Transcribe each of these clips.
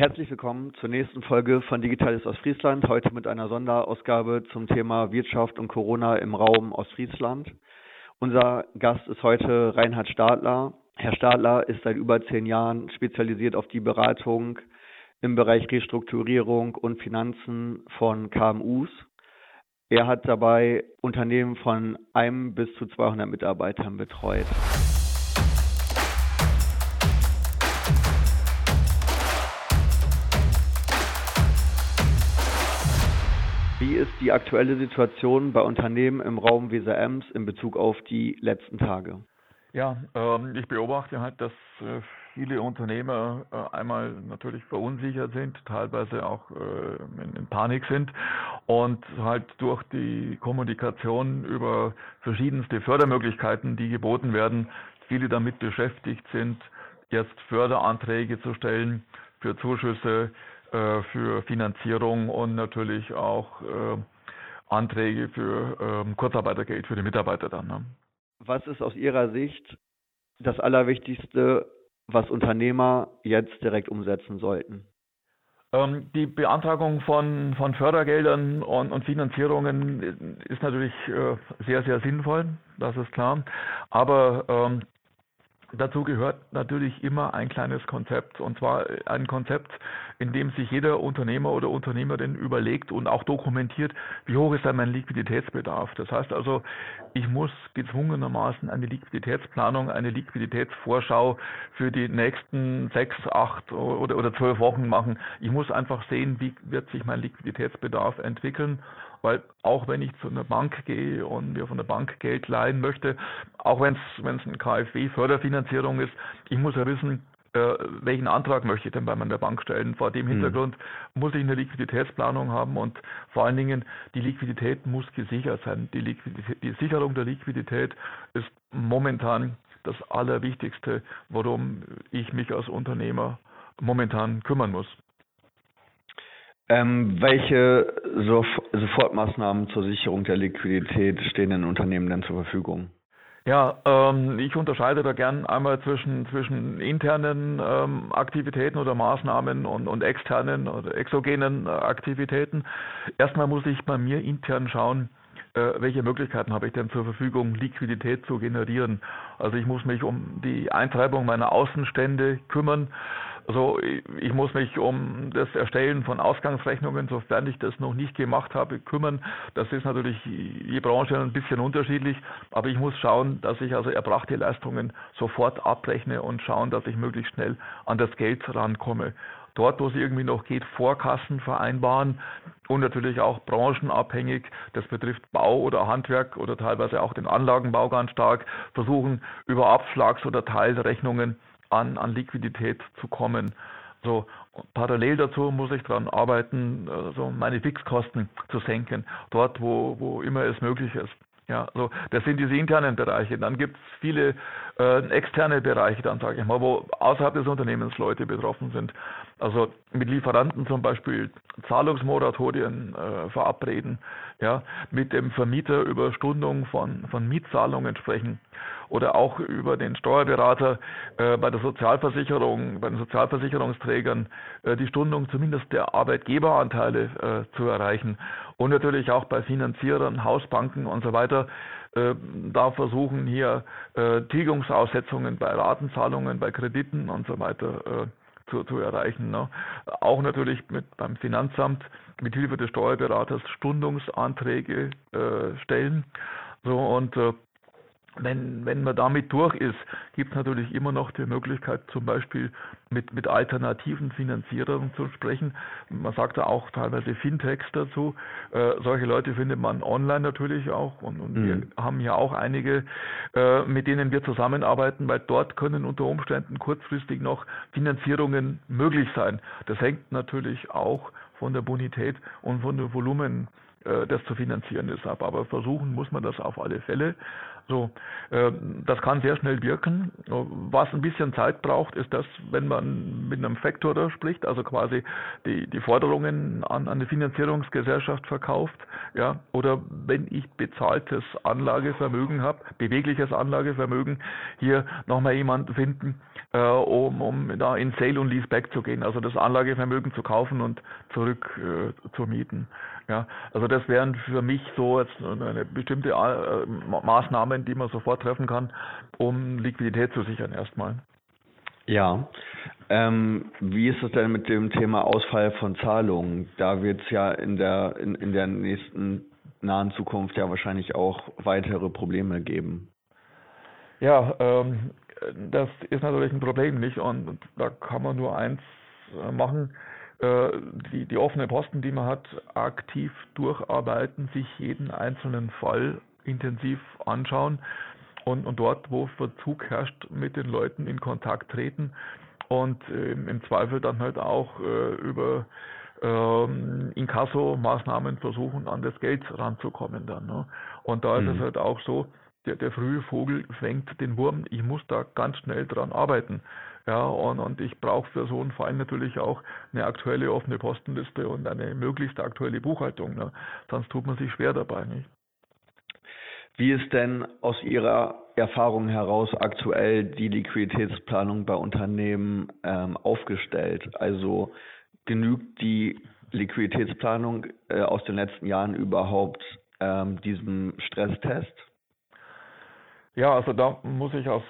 Herzlich willkommen zur nächsten Folge von Digitales Ostfriesland. Heute mit einer Sonderausgabe zum Thema Wirtschaft und Corona im Raum Ostfriesland. Unser Gast ist heute Reinhard Stadler. Herr Stadler ist seit über zehn Jahren spezialisiert auf die Beratung im Bereich Restrukturierung und Finanzen von KMUs. Er hat dabei Unternehmen von einem bis zu 200 Mitarbeitern betreut. Wie ist die aktuelle Situation bei Unternehmen im Raum Weser-Ems in Bezug auf die letzten Tage? Ja, ähm, ich beobachte halt, dass äh, viele Unternehmer äh, einmal natürlich verunsichert sind, teilweise auch äh, in, in, Panik sind und halt durch die Kommunikation über verschiedenste Fördermöglichkeiten, die geboten werden, viele damit beschäftigt sind, jetzt Förderanträge zu stellen für Zuschüsse äh, für Finanzierung und natürlich auch äh, Anträge für ähm, Kurzarbeitergeld für die Mitarbeiter dann. Ne? Was ist aus Ihrer Sicht das Allerwichtigste, was Unternehmer jetzt direkt umsetzen sollten? Ähm, die Beantragung von, von Fördergeldern und, und Finanzierungen ist natürlich äh, sehr, sehr sinnvoll, das ist klar. Aber ähm, Dazu gehört natürlich immer ein kleines Konzept, und zwar ein Konzept, in dem sich jeder Unternehmer oder Unternehmerin überlegt und auch dokumentiert, wie hoch ist dann mein Liquiditätsbedarf. Das heißt also, ich muss gezwungenermaßen eine Liquiditätsplanung, eine Liquiditätsvorschau für die nächsten sechs, acht oder, oder zwölf Wochen machen. Ich muss einfach sehen, wie wird sich mein Liquiditätsbedarf entwickeln weil auch wenn ich zu einer Bank gehe und mir von der Bank Geld leihen möchte, auch wenn es wenn es eine KfW-Förderfinanzierung ist, ich muss ja wissen, äh, welchen Antrag möchte ich denn bei meiner Bank stellen. Vor dem hm. Hintergrund mhm. muss ich eine Liquiditätsplanung haben und vor allen Dingen die Liquidität muss gesichert sein. Die, Liquidität, die Sicherung der Liquidität ist momentan das Allerwichtigste, worum ich mich als Unternehmer momentan kümmern muss. Ähm, welche Sofortmaßnahmen zur Sicherung der Liquidität stehen den Unternehmen denn zur Verfügung? Ja, ähm, ich unterscheide da gern einmal zwischen, zwischen internen ähm, Aktivitäten oder Maßnahmen und, und externen oder exogenen äh, Aktivitäten. Erstmal muss ich bei mir intern schauen, äh, welche Möglichkeiten habe ich denn zur Verfügung, Liquidität zu generieren. Also ich muss mich um die Eintreibung meiner Außenstände kümmern. Also ich muss mich um das Erstellen von Ausgangsrechnungen, sofern ich das noch nicht gemacht habe, kümmern. Das ist natürlich je Branche ein bisschen unterschiedlich, aber ich muss schauen, dass ich also erbrachte Leistungen sofort abrechne und schauen, dass ich möglichst schnell an das Geld rankomme. Dort, wo es irgendwie noch geht, Vorkassen vereinbaren und natürlich auch branchenabhängig, das betrifft Bau oder Handwerk oder teilweise auch den Anlagenbau ganz stark, versuchen über Abschlags- oder Teilrechnungen an, an Liquidität zu kommen. So, parallel dazu muss ich daran arbeiten, also meine Fixkosten zu senken, dort wo, wo immer es möglich ist. Ja, so das sind diese internen Bereiche. Dann gibt es viele äh, externe Bereiche, dann sage ich mal, wo außerhalb des Unternehmens Leute betroffen sind. Also mit Lieferanten zum Beispiel Zahlungsmoratorien äh, verabreden, ja, mit dem Vermieter über Stundung von, von Mietzahlungen sprechen oder auch über den Steuerberater äh, bei der Sozialversicherung, bei den Sozialversicherungsträgern äh, die Stundung zumindest der Arbeitgeberanteile äh, zu erreichen. Und natürlich auch bei Finanzierern, Hausbanken und so weiter äh, da versuchen hier äh, Tilgungsaussetzungen bei Ratenzahlungen, bei Krediten und so weiter äh, zu, zu erreichen. Ne? Auch natürlich mit beim Finanzamt mit Hilfe des Steuerberaters Stundungsanträge äh, stellen. So und äh, wenn, wenn man damit durch ist, gibt es natürlich immer noch die Möglichkeit, zum Beispiel mit, mit alternativen Finanzierern zu sprechen. Man sagt ja auch teilweise Fintechs dazu. Äh, solche Leute findet man online natürlich auch und, und mhm. wir haben ja auch einige, äh, mit denen wir zusammenarbeiten, weil dort können unter Umständen kurzfristig noch Finanzierungen möglich sein. Das hängt natürlich auch von der Bonität und von dem Volumen äh, das zu finanzieren ist ab. Aber versuchen muss man das auf alle Fälle. So, äh, das kann sehr schnell wirken. Was ein bisschen Zeit braucht, ist das, wenn man mit einem Factorer spricht, also quasi die, die Forderungen an, eine Finanzierungsgesellschaft verkauft, ja, oder wenn ich bezahltes Anlagevermögen habe, bewegliches Anlagevermögen, hier nochmal jemand finden, äh, um, um da in Sale und Leaseback zu gehen, also das Anlagevermögen zu kaufen und zurück äh, zu mieten. Ja, also das wären für mich so jetzt eine bestimmte äh, Maßnahmen, die man sofort treffen kann, um Liquidität zu sichern erstmal. Ja, ähm, wie ist es denn mit dem Thema Ausfall von Zahlungen? Da wird es ja in der in, in der nächsten nahen Zukunft ja wahrscheinlich auch weitere Probleme geben. Ja, ähm, das ist natürlich ein Problem nicht und da kann man nur eins äh, machen äh, die, die offenen Posten, die man hat, aktiv durcharbeiten, sich jeden einzelnen Fall intensiv anschauen und, und dort, wo Verzug herrscht, mit den Leuten in Kontakt treten und äh, im Zweifel dann halt auch äh, über ähm, Inkasso-Maßnahmen versuchen, an das Geld ranzukommen dann. Ne? Und da ist es mhm. halt auch so, der, der frühe Vogel fängt den Wurm. Ich muss da ganz schnell dran arbeiten. Ja, und, und ich brauche für so einen Fall natürlich auch eine aktuelle offene Postenliste und eine möglichst aktuelle Buchhaltung. Ne? Sonst tut man sich schwer dabei, nicht? Wie ist denn aus Ihrer Erfahrung heraus aktuell die Liquiditätsplanung bei Unternehmen ähm, aufgestellt? Also genügt die Liquiditätsplanung äh, aus den letzten Jahren überhaupt ähm, diesem Stresstest? Ja, also da muss ich aus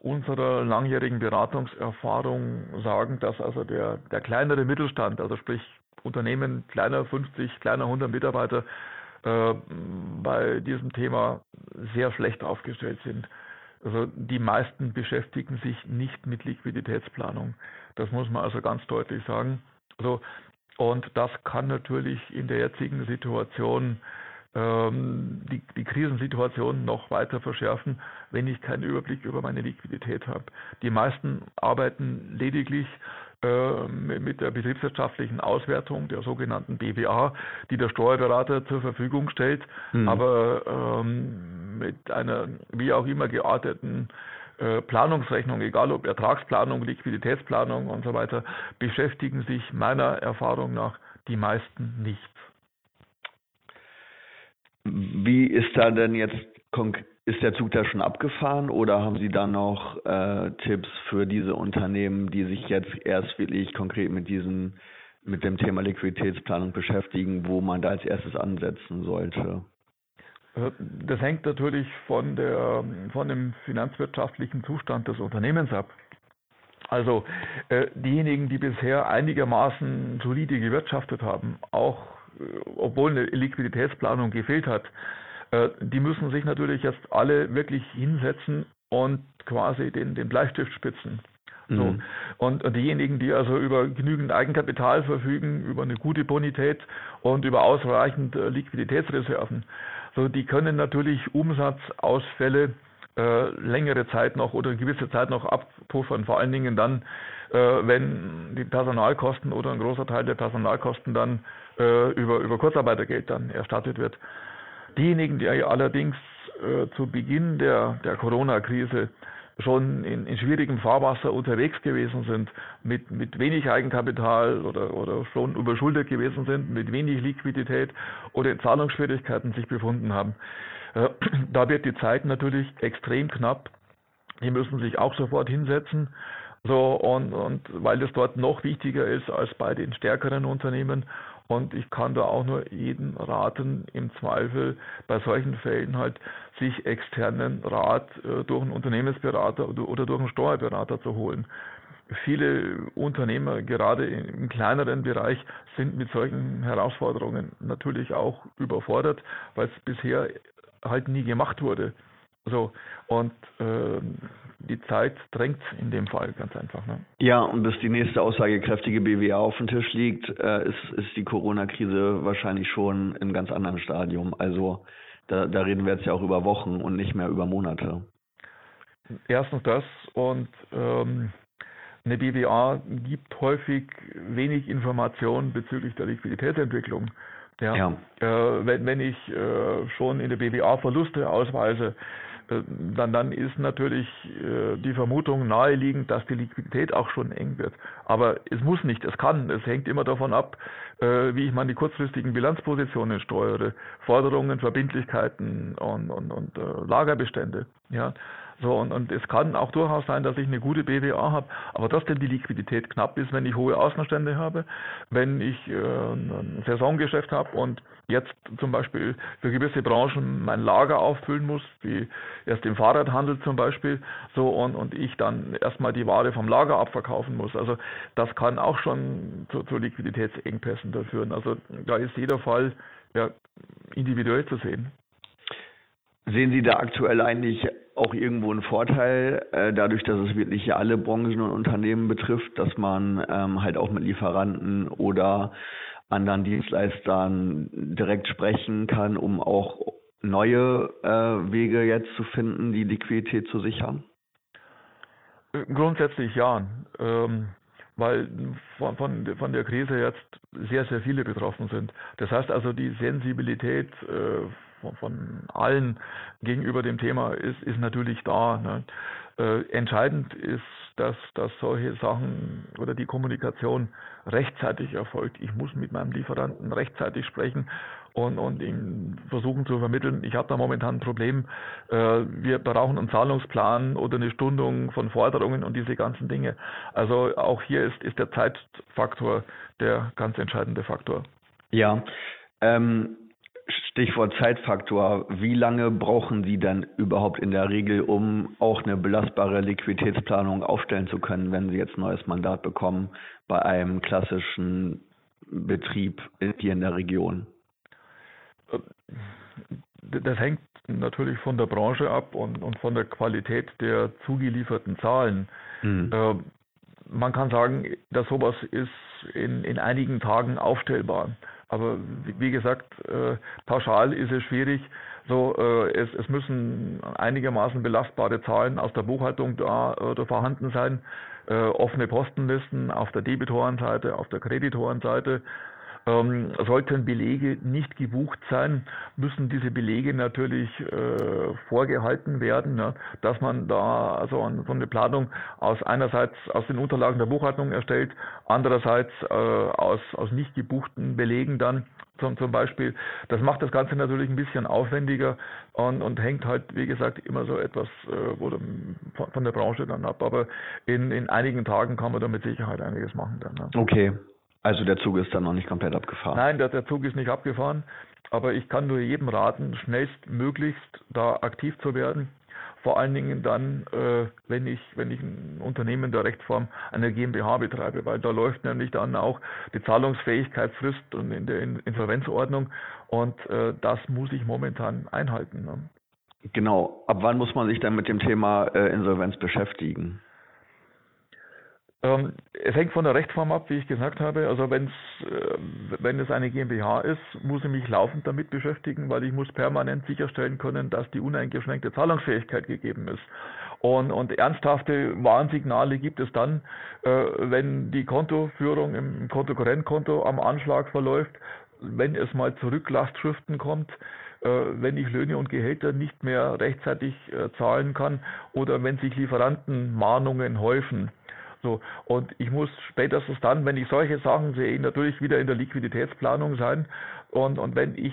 unserer langjährigen Beratungserfahrung sagen, dass also der, der kleinere Mittelstand, also sprich Unternehmen kleiner 50, kleiner 100 Mitarbeiter, äh, bei diesem Thema sehr schlecht aufgestellt sind. Also die meisten beschäftigen sich nicht mit Liquiditätsplanung. Das muss man also ganz deutlich sagen. Also, und das kann natürlich in der jetzigen Situation die, die Krisensituation noch weiter verschärfen, wenn ich keinen Überblick über meine Liquidität habe. Die meisten arbeiten lediglich äh, mit der betriebswirtschaftlichen Auswertung der sogenannten BWA, die der Steuerberater zur Verfügung stellt, mhm. aber ähm, mit einer wie auch immer gearteten äh, Planungsrechnung, egal ob Ertragsplanung, Liquiditätsplanung und so weiter, beschäftigen sich meiner Erfahrung nach die meisten nicht. Wie ist da denn jetzt, ist der Zug da schon abgefahren oder haben Sie da noch äh, Tipps für diese Unternehmen, die sich jetzt erst wirklich konkret mit diesem, mit dem Thema Liquiditätsplanung beschäftigen, wo man da als erstes ansetzen sollte? Äh, das hängt natürlich von, der, von dem finanzwirtschaftlichen Zustand des Unternehmens ab. Also äh, diejenigen, die bisher einigermaßen solide gewirtschaftet haben, auch obwohl eine Liquiditätsplanung gefehlt hat, äh, die müssen sich natürlich jetzt alle wirklich hinsetzen und quasi den, den Bleistift spitzen. So. Mhm. Und, und diejenigen, die also über genügend Eigenkapital verfügen, über eine gute Bonität und über ausreichend äh, Liquiditätsreserven, so die können natürlich Umsatzausfälle äh, längere Zeit noch oder eine gewisse Zeit noch abpuffern. Vor allen Dingen dann, äh, wenn die Personalkosten oder ein großer Teil der Personalkosten dann äh, über, über Kurzarbeitergeld dann erstattet wird. Diejenigen, die allerdings äh, zu Beginn der, der Corona-Krise schon in, in schwierigem Fahrwasser unterwegs gewesen sind, mit, mit wenig Eigenkapital oder, oder schon überschuldet gewesen sind, mit wenig Liquidität oder in Zahlungsschwierigkeiten sich befunden haben. Äh, da wird die Zeit natürlich extrem knapp. Die müssen sich auch sofort hinsetzen. So, und, und weil das dort noch wichtiger ist als bei den stärkeren Unternehmen und ich kann da auch nur jeden raten, im Zweifel bei solchen Fällen halt sich externen Rat äh, durch einen Unternehmensberater oder, oder durch einen Steuerberater zu holen. Viele Unternehmer, gerade im kleineren Bereich, sind mit solchen Herausforderungen natürlich auch überfordert, weil es bisher halt nie gemacht wurde. So, und äh, die Zeit drängt in dem Fall ganz einfach. Ne? Ja, und bis die nächste aussagekräftige BWA auf dem Tisch liegt, äh, ist, ist die Corona-Krise wahrscheinlich schon im ganz anderen Stadium. Also da, da reden wir jetzt ja auch über Wochen und nicht mehr über Monate. Erstens das und ähm, eine BWA gibt häufig wenig Informationen bezüglich der Liquiditätsentwicklung. Ja. ja. Äh, wenn, wenn ich äh, schon in der BWA Verluste ausweise, dann, dann ist natürlich äh, die Vermutung naheliegend, dass die Liquidität auch schon eng wird. Aber es muss nicht, es kann. Es hängt immer davon ab, äh, wie ich meine kurzfristigen Bilanzpositionen steuere, Forderungen, Verbindlichkeiten und, und, und Lagerbestände. Ja. So, und, und es kann auch durchaus sein, dass ich eine gute BWA habe, aber trotzdem die Liquidität knapp ist, wenn ich hohe Außenstände habe, wenn ich äh, ein Saisongeschäft habe und jetzt zum Beispiel für gewisse Branchen mein Lager auffüllen muss, wie erst im Fahrradhandel zum Beispiel, so und, und ich dann erstmal die Ware vom Lager abverkaufen muss. Also das kann auch schon zu, zu Liquiditätsengpässen da führen. Also da ist jeder Fall ja, individuell zu sehen. Sehen Sie da aktuell eigentlich auch irgendwo einen Vorteil, äh, dadurch, dass es wirklich alle Branchen und Unternehmen betrifft, dass man ähm, halt auch mit Lieferanten oder anderen Dienstleistern direkt sprechen kann, um auch neue äh, Wege jetzt zu finden, die Liquidität zu sichern? Grundsätzlich ja, ähm, weil von, der Krise jetzt sehr, sehr viele betroffen sind. Das heißt also, die Sensibilität äh, von, allen gegenüber dem Thema ist, ist natürlich da. Ne? Äh, entscheidend ist, dass, dass solche Sachen oder die Kommunikation rechtzeitig erfolgt. Ich muss mit meinem Lieferanten rechtzeitig sprechen und, und ihm versuchen zu vermitteln, ich habe da momentan ein Problem, äh, wir brauchen einen Zahlungsplan oder eine Stundung von Forderungen und diese ganzen Dinge. Also auch hier ist, ist der Zeitfaktor der ganz entscheidende Faktor. Ja, ähm, Stichwort Zeitfaktor. Wie lange brauchen Sie dann überhaupt in der Regel, um auch eine belastbare Liquiditätsplanung aufstellen zu können, wenn Sie jetzt ein neues Mandat bekommen bei einem klassischen Betrieb hier in der Region? Das hängt natürlich von der Branche ab und, und von der Qualität der zugelieferten Zahlen. Mhm. Man kann sagen, dass sowas ist in, in einigen Tagen aufstellbar. Aber wie gesagt, äh, pauschal ist es schwierig. So, äh, es, es müssen einigermaßen belastbare Zahlen aus der Buchhaltung da, äh, da vorhanden sein, äh, offene Postenlisten auf der Debitorenseite, auf der Kreditorenseite. Ähm, sollten Belege nicht gebucht sein, müssen diese Belege natürlich äh, vorgehalten werden, ne, dass man da also so eine Planung aus einerseits aus den Unterlagen der Buchhaltung erstellt, andererseits äh, aus, aus nicht gebuchten Belegen dann zum, zum Beispiel. Das macht das Ganze natürlich ein bisschen aufwendiger und, und hängt halt, wie gesagt, immer so etwas äh, oder von, von der Branche dann ab. Aber in, in einigen Tagen kann man da mit Sicherheit einiges machen dann. Ne? Okay. Also der Zug ist dann noch nicht komplett abgefahren. Nein, der, der Zug ist nicht abgefahren, aber ich kann nur jedem raten, schnellstmöglichst da aktiv zu werden. Vor allen Dingen dann, äh, wenn ich, wenn ich ein Unternehmen der Rechtsform einer GmbH betreibe, weil da läuft nämlich dann auch die Zahlungsfähigkeitsfrist und in der Insolvenzordnung und äh, das muss ich momentan einhalten. Ne? Genau. Ab wann muss man sich dann mit dem Thema äh, Insolvenz beschäftigen? Ähm, es hängt von der Rechtsform ab, wie ich gesagt habe. Also wenn's, äh, wenn es eine GmbH ist, muss ich mich laufend damit beschäftigen, weil ich muss permanent sicherstellen können, dass die uneingeschränkte Zahlungsfähigkeit gegeben ist. Und, und ernsthafte Warnsignale gibt es dann, äh, wenn die Kontoführung im Kontokorrentkonto am Anschlag verläuft, wenn es mal zu Rücklastschriften kommt, äh, wenn ich Löhne und Gehälter nicht mehr rechtzeitig äh, zahlen kann oder wenn sich Lieferantenmahnungen häufen. So, und ich muss spätestens dann, wenn ich solche Sachen sehe, natürlich wieder in der Liquiditätsplanung sein. Und, und wenn ich,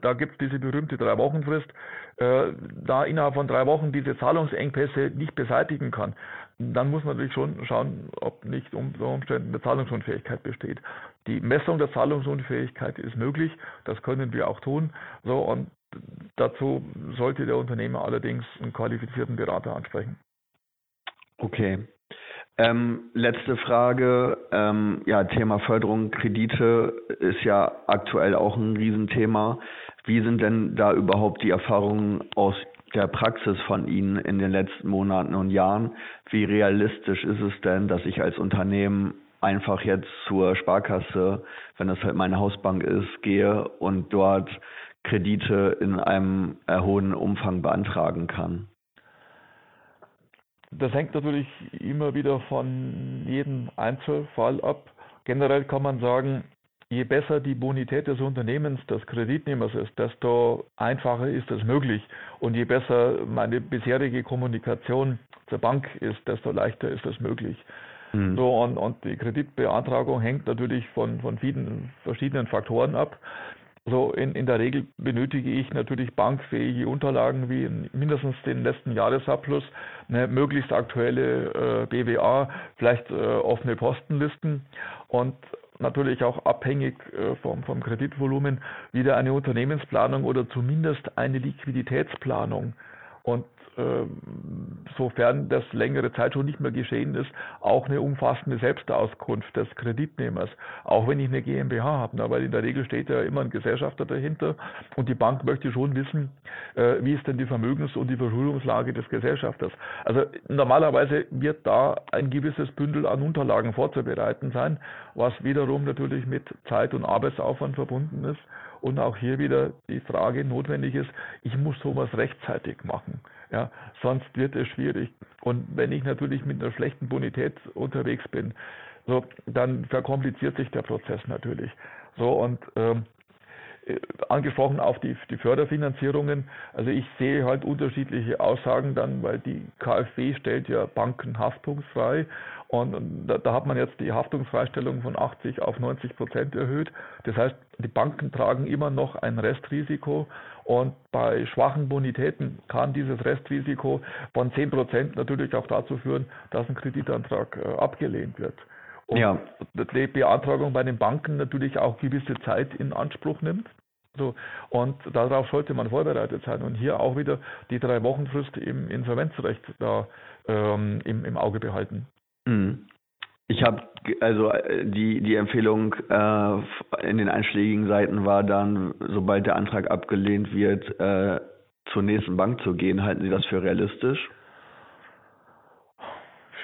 da gibt es diese berühmte Drei-Wochen-Frist, äh, da innerhalb von drei Wochen diese Zahlungsengpässe nicht beseitigen kann, dann muss man natürlich schon schauen, ob nicht unter Umständen eine Zahlungsunfähigkeit besteht. Die Messung der Zahlungsunfähigkeit ist möglich, das können wir auch tun. So, und dazu sollte der Unternehmer allerdings einen qualifizierten Berater ansprechen. Okay. Ähm, letzte Frage. Ähm, ja, Thema Förderung, Kredite ist ja aktuell auch ein Riesenthema. Wie sind denn da überhaupt die Erfahrungen aus der Praxis von Ihnen in den letzten Monaten und Jahren? Wie realistisch ist es denn, dass ich als Unternehmen einfach jetzt zur Sparkasse, wenn das halt meine Hausbank ist, gehe und dort Kredite in einem hohen Umfang beantragen kann? Das hängt natürlich immer wieder von jedem Einzelfall ab. Generell kann man sagen, je besser die Bonität des Unternehmens, des Kreditnehmers ist, desto einfacher ist es möglich. Und je besser meine bisherige Kommunikation zur Bank ist, desto leichter ist es möglich. Mhm. So, und, und die Kreditbeantragung hängt natürlich von, von vielen verschiedenen Faktoren ab. So in, in der Regel benötige ich natürlich bankfähige Unterlagen wie mindestens den letzten Jahresabschluss, eine möglichst aktuelle äh, BWA, vielleicht äh, offene Postenlisten und natürlich auch abhängig äh, vom, vom Kreditvolumen wieder eine Unternehmensplanung oder zumindest eine Liquiditätsplanung. Und ähm, sofern das längere Zeit schon nicht mehr geschehen ist, auch eine umfassende Selbstauskunft des Kreditnehmers, auch wenn ich eine GmbH habe, weil in der Regel steht ja immer ein Gesellschafter dahinter. Und die Bank möchte schon wissen, äh, wie ist denn die Vermögens- und die Verschuldungslage des Gesellschafters. Also normalerweise wird da ein gewisses Bündel an Unterlagen vorzubereiten sein, was wiederum natürlich mit Zeit und Arbeitsaufwand verbunden ist und auch hier wieder die Frage notwendig ist, ich muss sowas rechtzeitig machen. Ja, sonst wird es schwierig. Und wenn ich natürlich mit einer schlechten Bonität unterwegs bin, so, dann verkompliziert sich der Prozess natürlich. So und ähm, äh, angesprochen auf die, die Förderfinanzierungen. Also ich sehe halt unterschiedliche Aussagen dann, weil die KfW stellt ja Banken haftungsfrei und da, da, hat man jetzt die Haftungsfreistellung von 80 auf 90 Prozent erhöht. Das heißt, die Banken tragen immer noch ein Restrisiko und bei schwachen Bonitäten kann dieses Restrisiko von 10 Prozent natürlich auch dazu führen, dass ein Kreditantrag äh, abgelehnt wird. Und ja. die Beantragung bei den Banken natürlich auch gewisse Zeit in Anspruch nimmt. So, und darauf sollte man vorbereitet sein und hier auch wieder die drei Wochenfrist im Insolvenzrecht da ähm, im, im Auge behalten. Mhm. Ich habe also äh, die die Empfehlung äh, in den einschlägigen Seiten war dann, sobald der Antrag abgelehnt wird, äh, zur nächsten Bank zu gehen. Halten Sie das für realistisch?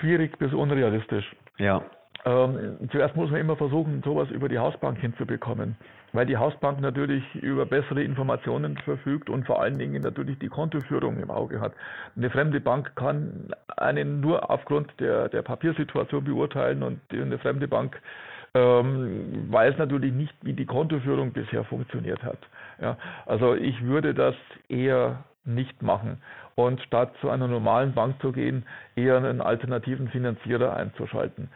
Schwierig bis unrealistisch. Ja. Ähm, zuerst muss man immer versuchen, sowas über die Hausbank hinzubekommen, weil die Hausbank natürlich über bessere Informationen verfügt und vor allen Dingen natürlich die Kontoführung im Auge hat. Eine fremde Bank kann einen nur aufgrund der, der Papiersituation beurteilen und eine fremde Bank ähm, weiß natürlich nicht, wie die Kontoführung bisher funktioniert hat. Ja, also ich würde das eher nicht machen und statt zu einer normalen Bank zu gehen, eher einen alternativen Finanzierer einzuschalten.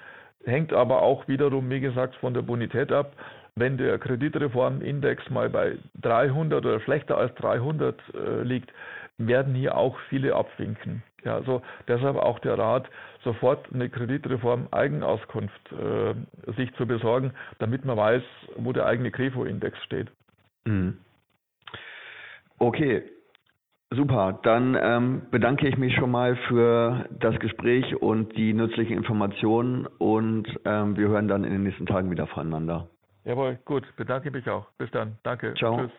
Hängt aber auch wiederum, wie gesagt, von der Bonität ab. Wenn der Kreditreformindex mal bei 300 oder schlechter als 300 äh, liegt, werden hier auch viele abwinken. Ja, also deshalb auch der Rat, sofort eine Kreditreform Eigenauskunft äh, sich zu besorgen, damit man weiß, wo der eigene Krefo-Index steht. Mhm. Okay, Super, dann ähm, bedanke ich mich schon mal für das Gespräch und die nützlichen Informationen und ähm, wir hören dann in den nächsten Tagen wieder voneinander. Jawohl, gut, bedanke mich auch. Bis dann. Danke. Ciao. Tschüss.